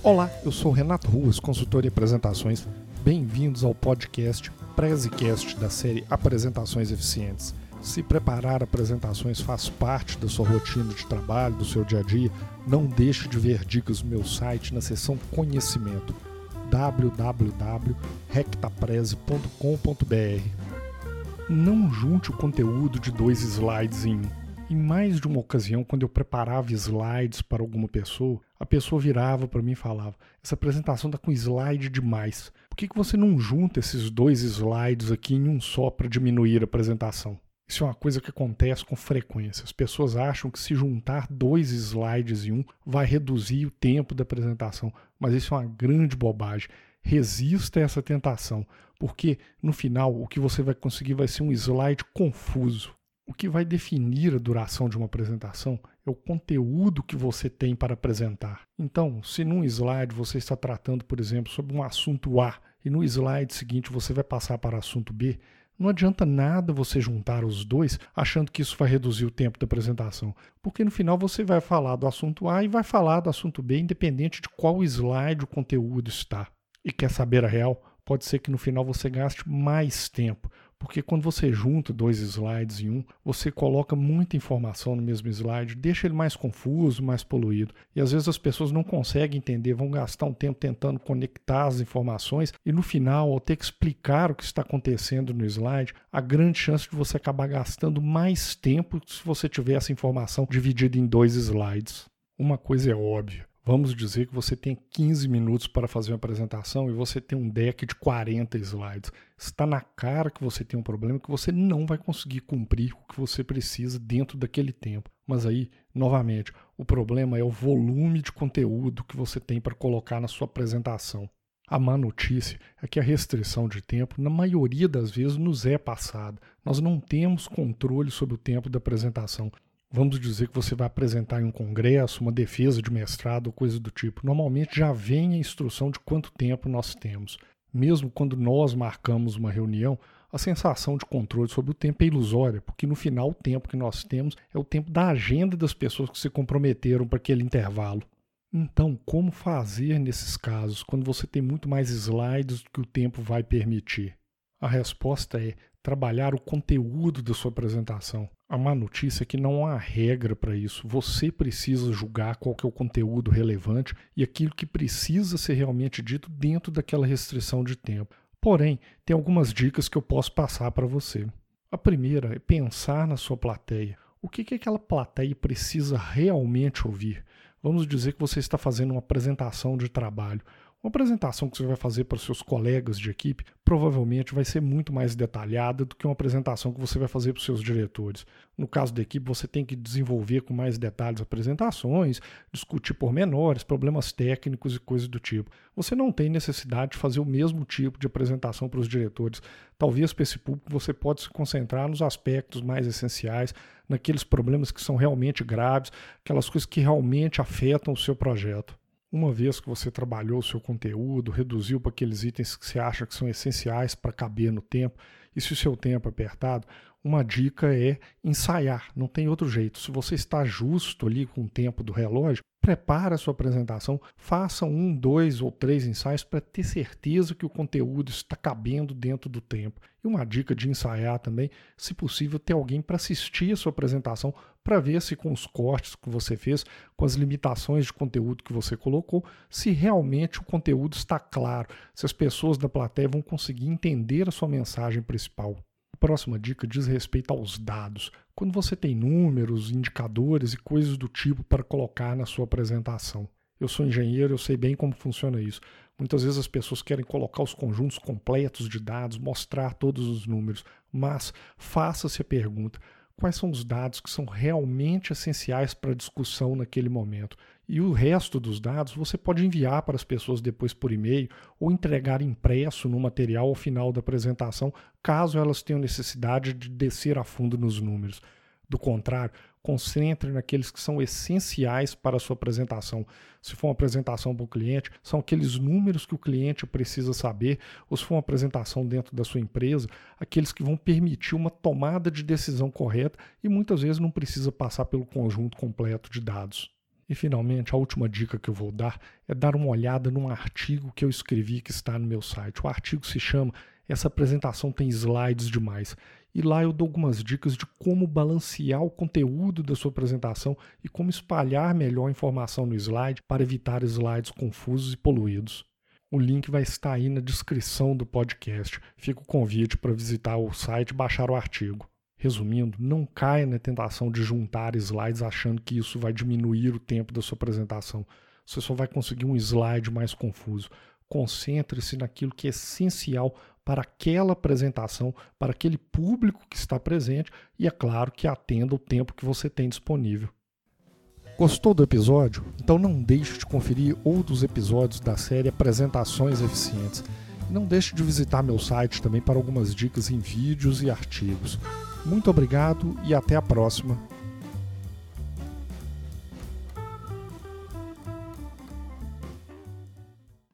Olá, eu sou Renato Ruas, consultor em apresentações. Bem-vindos ao podcast Prezecast da série Apresentações Eficientes. Se preparar apresentações faz parte da sua rotina de trabalho, do seu dia a dia, não deixe de ver dicas no meu site na seção Conhecimento www.rectapreze.com.br. Não junte o conteúdo de dois slides em um. Em mais de uma ocasião, quando eu preparava slides para alguma pessoa, a pessoa virava para mim e falava: Essa apresentação está com slide demais. Por que, que você não junta esses dois slides aqui em um só para diminuir a apresentação? Isso é uma coisa que acontece com frequência. As pessoas acham que se juntar dois slides em um vai reduzir o tempo da apresentação, mas isso é uma grande bobagem. Resista a essa tentação, porque no final o que você vai conseguir vai ser um slide confuso. O que vai definir a duração de uma apresentação é o conteúdo que você tem para apresentar. Então, se num slide você está tratando, por exemplo, sobre um assunto A e no slide seguinte você vai passar para assunto B, não adianta nada você juntar os dois achando que isso vai reduzir o tempo da apresentação, porque no final você vai falar do assunto A e vai falar do assunto B, independente de qual slide o conteúdo está. E quer saber a real? Pode ser que no final você gaste mais tempo, porque quando você junta dois slides em um, você coloca muita informação no mesmo slide, deixa ele mais confuso, mais poluído. E às vezes as pessoas não conseguem entender, vão gastar um tempo tentando conectar as informações e no final, ao ter que explicar o que está acontecendo no slide, há grande chance de você acabar gastando mais tempo se você tiver essa informação dividida em dois slides. Uma coisa é óbvia, Vamos dizer que você tem 15 minutos para fazer uma apresentação e você tem um deck de 40 slides. Está na cara que você tem um problema que você não vai conseguir cumprir o que você precisa dentro daquele tempo. Mas aí, novamente, o problema é o volume de conteúdo que você tem para colocar na sua apresentação. A má notícia é que a restrição de tempo, na maioria das vezes, nos é passada. Nós não temos controle sobre o tempo da apresentação. Vamos dizer que você vai apresentar em um congresso, uma defesa de mestrado ou coisa do tipo. Normalmente já vem a instrução de quanto tempo nós temos. Mesmo quando nós marcamos uma reunião, a sensação de controle sobre o tempo é ilusória, porque no final o tempo que nós temos é o tempo da agenda das pessoas que se comprometeram para aquele intervalo. Então, como fazer nesses casos, quando você tem muito mais slides do que o tempo vai permitir? A resposta é trabalhar o conteúdo da sua apresentação. A má notícia é que não há regra para isso. Você precisa julgar qual que é o conteúdo relevante e aquilo que precisa ser realmente dito dentro daquela restrição de tempo. Porém, tem algumas dicas que eu posso passar para você. A primeira é pensar na sua plateia. O que, que aquela plateia precisa realmente ouvir? Vamos dizer que você está fazendo uma apresentação de trabalho. Uma apresentação que você vai fazer para os seus colegas de equipe provavelmente vai ser muito mais detalhada do que uma apresentação que você vai fazer para os seus diretores. No caso da equipe, você tem que desenvolver com mais detalhes apresentações, discutir pormenores, problemas técnicos e coisas do tipo. Você não tem necessidade de fazer o mesmo tipo de apresentação para os diretores. Talvez para esse público você pode se concentrar nos aspectos mais essenciais, naqueles problemas que são realmente graves, aquelas coisas que realmente afetam o seu projeto. Uma vez que você trabalhou o seu conteúdo, reduziu para aqueles itens que você acha que são essenciais para caber no tempo, e se o seu tempo é apertado, uma dica é ensaiar, não tem outro jeito. Se você está justo ali com o tempo do relógio, prepare a sua apresentação, faça um, dois ou três ensaios para ter certeza que o conteúdo está cabendo dentro do tempo. E uma dica de ensaiar também, se possível, ter alguém para assistir a sua apresentação para ver se com os cortes que você fez, com as limitações de conteúdo que você colocou, se realmente o conteúdo está claro, se as pessoas da plateia vão conseguir entender a sua mensagem principal. A próxima dica diz respeito aos dados. Quando você tem números, indicadores e coisas do tipo para colocar na sua apresentação. Eu sou engenheiro, eu sei bem como funciona isso. Muitas vezes as pessoas querem colocar os conjuntos completos de dados, mostrar todos os números, mas faça-se a pergunta: quais são os dados que são realmente essenciais para a discussão naquele momento. E o resto dos dados você pode enviar para as pessoas depois por e-mail ou entregar impresso no material ao final da apresentação, caso elas tenham necessidade de descer a fundo nos números. Do contrário, concentre naqueles que são essenciais para a sua apresentação. Se for uma apresentação para o cliente, são aqueles números que o cliente precisa saber, ou se for uma apresentação dentro da sua empresa, aqueles que vão permitir uma tomada de decisão correta e muitas vezes não precisa passar pelo conjunto completo de dados. E finalmente, a última dica que eu vou dar é dar uma olhada num artigo que eu escrevi que está no meu site. O artigo se chama Essa apresentação tem slides demais. E lá eu dou algumas dicas de como balancear o conteúdo da sua apresentação e como espalhar melhor a informação no slide para evitar slides confusos e poluídos. O link vai estar aí na descrição do podcast. Fica o convite para visitar o site e baixar o artigo. Resumindo, não caia na tentação de juntar slides achando que isso vai diminuir o tempo da sua apresentação. Você só vai conseguir um slide mais confuso. Concentre-se naquilo que é essencial para aquela apresentação, para aquele público que está presente e, é claro, que atenda o tempo que você tem disponível. Gostou do episódio? Então não deixe de conferir outros episódios da série Apresentações Eficientes. Não deixe de visitar meu site também para algumas dicas em vídeos e artigos. Muito obrigado e até a próxima.